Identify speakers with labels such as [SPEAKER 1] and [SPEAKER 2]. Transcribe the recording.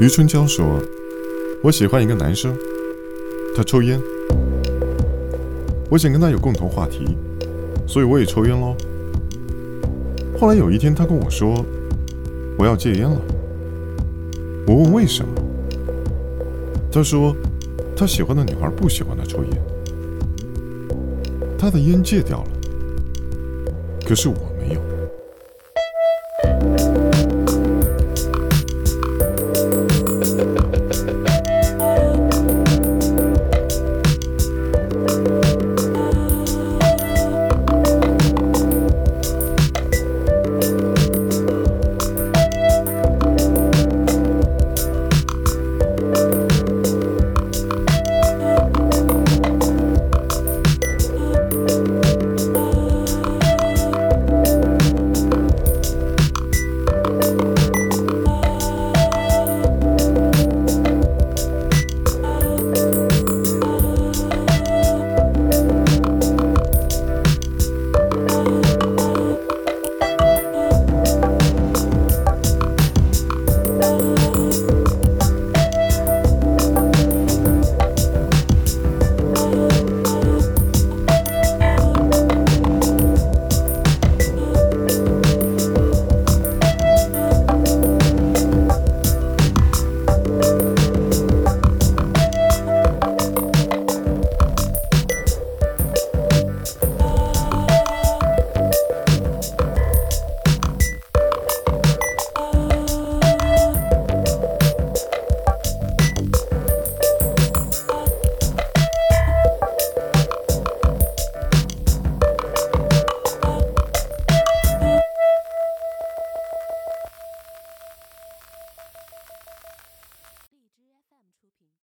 [SPEAKER 1] 余春娇说我喜欢一个男生。他抽烟我想跟他有共同话题。所以我也抽烟喽后来有一天他跟我说我要戒烟了。我问为什么。他说他喜欢的女孩不喜欢他抽烟。他的烟戒掉了。可是我